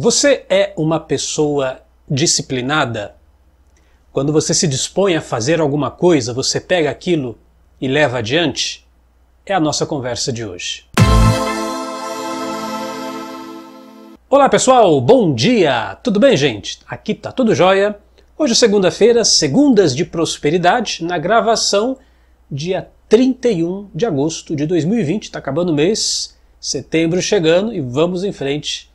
Você é uma pessoa disciplinada? Quando você se dispõe a fazer alguma coisa, você pega aquilo e leva adiante? É a nossa conversa de hoje. Olá pessoal, bom dia! Tudo bem, gente? Aqui tá tudo jóia. Hoje é segunda-feira, segundas de prosperidade, na gravação, dia 31 de agosto de 2020, está acabando o mês, setembro chegando e vamos em frente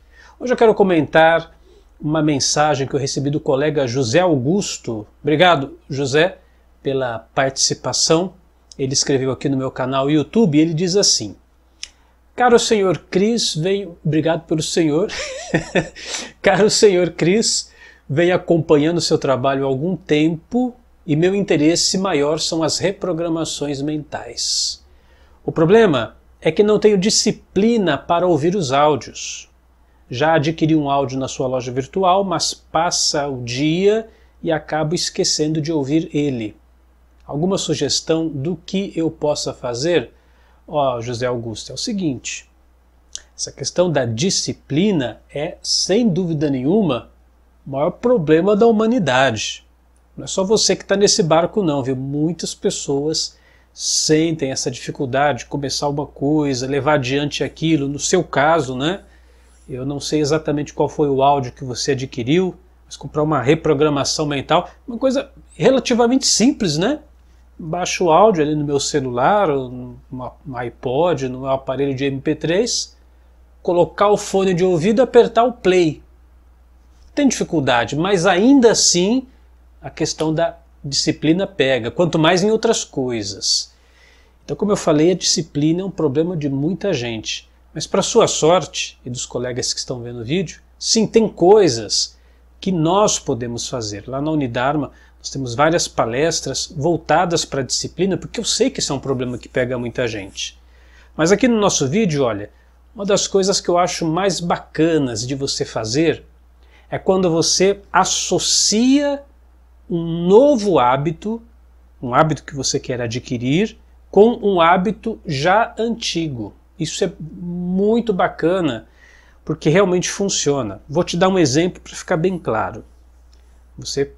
Hoje eu quero comentar uma mensagem que eu recebi do colega José Augusto. Obrigado, José, pela participação. Ele escreveu aqui no meu canal YouTube e ele diz assim: Caro senhor Cris, venho. Obrigado pelo senhor. Caro senhor Cris, venho acompanhando seu trabalho há algum tempo e meu interesse maior são as reprogramações mentais. O problema é que não tenho disciplina para ouvir os áudios já adquiri um áudio na sua loja virtual, mas passa o dia e acabo esquecendo de ouvir ele. Alguma sugestão do que eu possa fazer? Ó, oh, José Augusto, é o seguinte: essa questão da disciplina é, sem dúvida nenhuma, o maior problema da humanidade. Não é só você que está nesse barco, não, viu? Muitas pessoas sentem essa dificuldade de começar uma coisa, levar adiante aquilo. No seu caso, né? Eu não sei exatamente qual foi o áudio que você adquiriu, mas comprar uma reprogramação mental, uma coisa relativamente simples, né? Baixo o áudio ali no meu celular, no, iPod, no meu aparelho de MP3, colocar o fone de ouvido e apertar o play. Tem dificuldade, mas ainda assim a questão da disciplina pega, quanto mais em outras coisas. Então, como eu falei, a disciplina é um problema de muita gente. Mas para sua sorte e dos colegas que estão vendo o vídeo, sim, tem coisas que nós podemos fazer. Lá na Unidarma nós temos várias palestras voltadas para a disciplina, porque eu sei que isso é um problema que pega muita gente. Mas aqui no nosso vídeo, olha, uma das coisas que eu acho mais bacanas de você fazer é quando você associa um novo hábito, um hábito que você quer adquirir, com um hábito já antigo. Isso é muito bacana porque realmente funciona. Vou te dar um exemplo para ficar bem claro. Você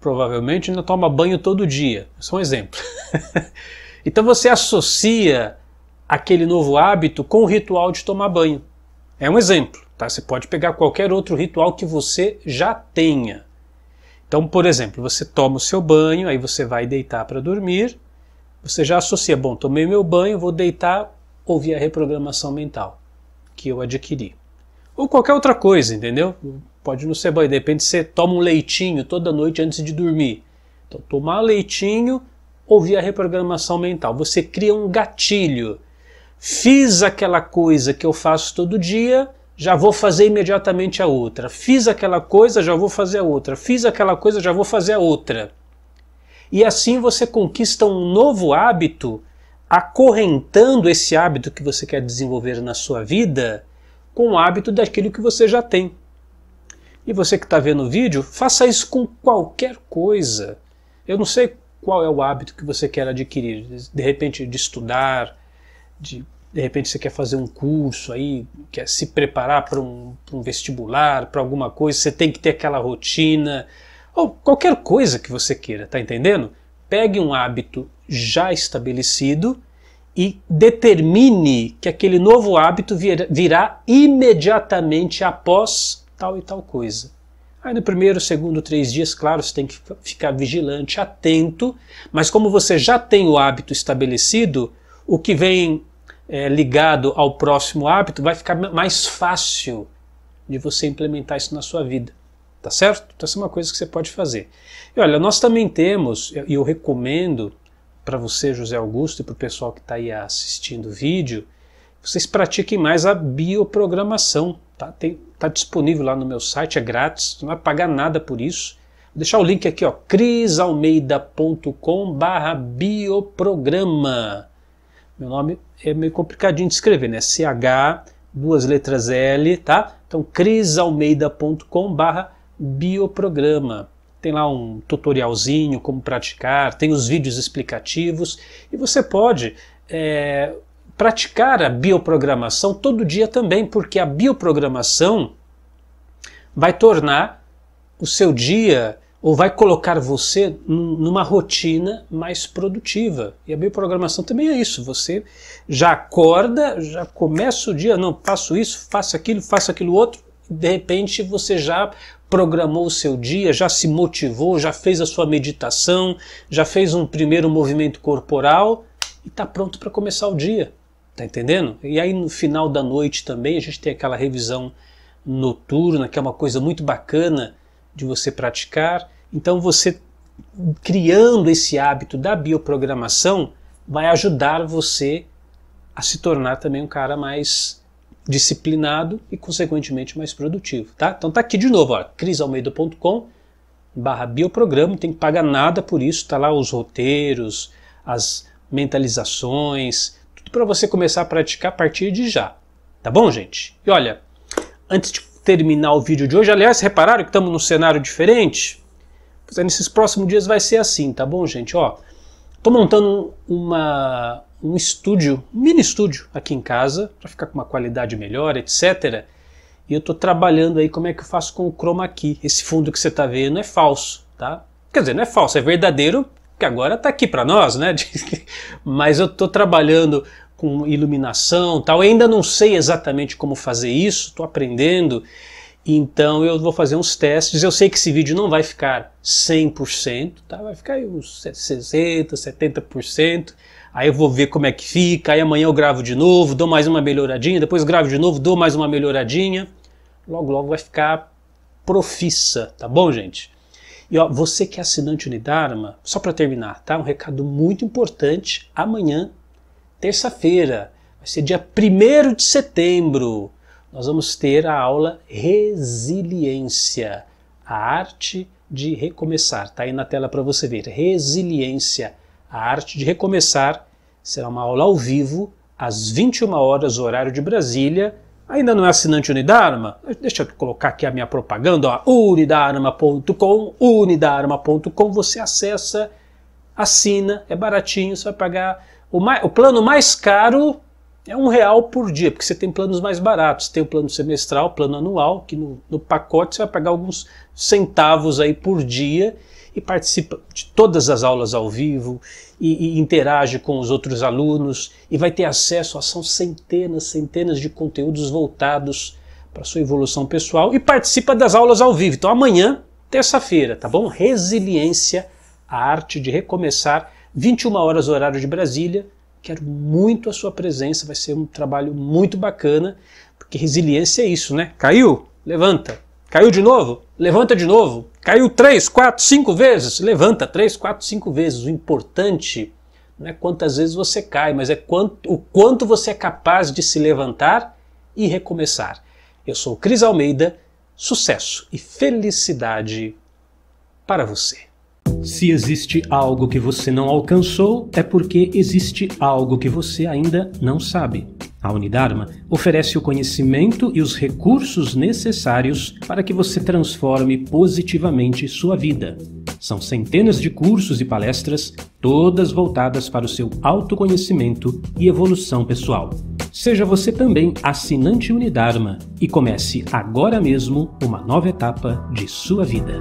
provavelmente ainda toma banho todo dia. É um exemplo. então você associa aquele novo hábito com o ritual de tomar banho. É um exemplo. Tá? Você pode pegar qualquer outro ritual que você já tenha. Então, por exemplo, você toma o seu banho, aí você vai deitar para dormir. Você já associa, bom, tomei meu banho, vou deitar, ouvir a reprogramação mental que eu adquiri. Ou qualquer outra coisa, entendeu? Pode não ser banho, de repente você toma um leitinho toda noite antes de dormir. Então, tomar leitinho, ouvir a reprogramação mental. Você cria um gatilho. Fiz aquela coisa que eu faço todo dia, já vou fazer imediatamente a outra. Fiz aquela coisa, já vou fazer a outra. Fiz aquela coisa, já vou fazer a outra. E assim você conquista um novo hábito acorrentando esse hábito que você quer desenvolver na sua vida com o hábito daquilo que você já tem. E você que está vendo o vídeo, faça isso com qualquer coisa. Eu não sei qual é o hábito que você quer adquirir. De repente, de estudar, de, de repente você quer fazer um curso aí, quer se preparar para um, um vestibular, para alguma coisa, você tem que ter aquela rotina, ou qualquer coisa que você queira, tá entendendo? Pegue um hábito já estabelecido e determine que aquele novo hábito virá imediatamente após tal e tal coisa. Aí no primeiro, segundo, três dias, claro, você tem que ficar vigilante, atento, mas como você já tem o hábito estabelecido, o que vem é, ligado ao próximo hábito vai ficar mais fácil de você implementar isso na sua vida. Tá certo? Então, essa é uma coisa que você pode fazer. E olha, nós também temos, e eu recomendo para você, José Augusto, e para o pessoal que está aí assistindo o vídeo, vocês pratiquem mais a bioprogramação. Tá? tá disponível lá no meu site, é grátis, não vai pagar nada por isso. Vou deixar o link aqui, ó, crisalmeida.com barra bioprograma. Meu nome é meio complicadinho de escrever, né? CH, duas letras L, tá? Então, crisalmeida.com barra bioprograma. Tem lá um tutorialzinho como praticar, tem os vídeos explicativos e você pode é, praticar a bioprogramação todo dia também, porque a bioprogramação vai tornar o seu dia ou vai colocar você numa rotina mais produtiva. E a bioprogramação também é isso. Você já acorda, já começa o dia, não, faço isso, faço aquilo, faço aquilo outro, de repente você já programou o seu dia, já se motivou, já fez a sua meditação, já fez um primeiro movimento corporal e está pronto para começar o dia. Tá entendendo? E aí no final da noite também a gente tem aquela revisão noturna, que é uma coisa muito bacana de você praticar. Então você criando esse hábito da bioprogramação vai ajudar você a se tornar também um cara mais disciplinado e consequentemente mais produtivo, tá? Então tá aqui de novo, crisalmeida.com barra bioprograma, não tem que pagar nada por isso, tá lá os roteiros, as mentalizações, tudo para você começar a praticar a partir de já. Tá bom, gente? E olha, antes de terminar o vídeo de hoje, aliás, repararam que estamos num cenário diferente? Pois é, nesses próximos dias vai ser assim, tá bom, gente? Ó, tô montando uma, um estúdio, um mini estúdio aqui em casa, para ficar com uma qualidade melhor, etc. E eu tô trabalhando aí como é que eu faço com o chroma key. Esse fundo que você tá vendo é falso, tá? Quer dizer, não é falso, é verdadeiro que agora está aqui para nós, né? Mas eu estou trabalhando com iluminação, tal. Eu ainda não sei exatamente como fazer isso, estou aprendendo. Então eu vou fazer uns testes. Eu sei que esse vídeo não vai ficar 100%, tá? Vai ficar aí uns 60, 70%. Aí eu vou ver como é que fica. Aí amanhã eu gravo de novo, dou mais uma melhoradinha, depois gravo de novo, dou mais uma melhoradinha. Logo logo vai ficar profissa, tá bom, gente? E ó, você que é assinante Unidarma, só para terminar, tá? Um recado muito importante. Amanhã, terça-feira, vai ser dia 1 de setembro, nós vamos ter a aula Resiliência, a arte de recomeçar. Tá aí na tela para você ver. Resiliência, a arte de recomeçar. Será uma aula ao vivo, às 21 horas, horário de Brasília Ainda não é assinante Unidarma? Deixa eu colocar aqui a minha propaganda, ó, unidarma.com, unidarma.com, você acessa, assina, é baratinho, você vai pagar o, mais, o plano mais caro é um real por dia, porque você tem planos mais baratos. Tem o plano semestral, plano anual, que no, no pacote você vai pagar alguns centavos aí por dia e participa de todas as aulas ao vivo e, e, interage com os outros alunos e vai ter acesso a são centenas, centenas de conteúdos voltados para sua evolução pessoal e participa das aulas ao vivo. Então amanhã, terça-feira, tá bom? Resiliência, a arte de recomeçar, 21 horas horário de Brasília. Quero muito a sua presença, vai ser um trabalho muito bacana, porque resiliência é isso, né? Caiu? Levanta. Caiu de novo? Levanta de novo. Caiu três, quatro, cinco vezes? Levanta três, quatro, cinco vezes. O importante não é quantas vezes você cai, mas é quanto, o quanto você é capaz de se levantar e recomeçar. Eu sou Cris Almeida, sucesso e felicidade para você. Se existe algo que você não alcançou, é porque existe algo que você ainda não sabe. A Unidarma oferece o conhecimento e os recursos necessários para que você transforme positivamente sua vida. São centenas de cursos e palestras, todas voltadas para o seu autoconhecimento e evolução pessoal. Seja você também assinante Unidarma e comece agora mesmo uma nova etapa de sua vida.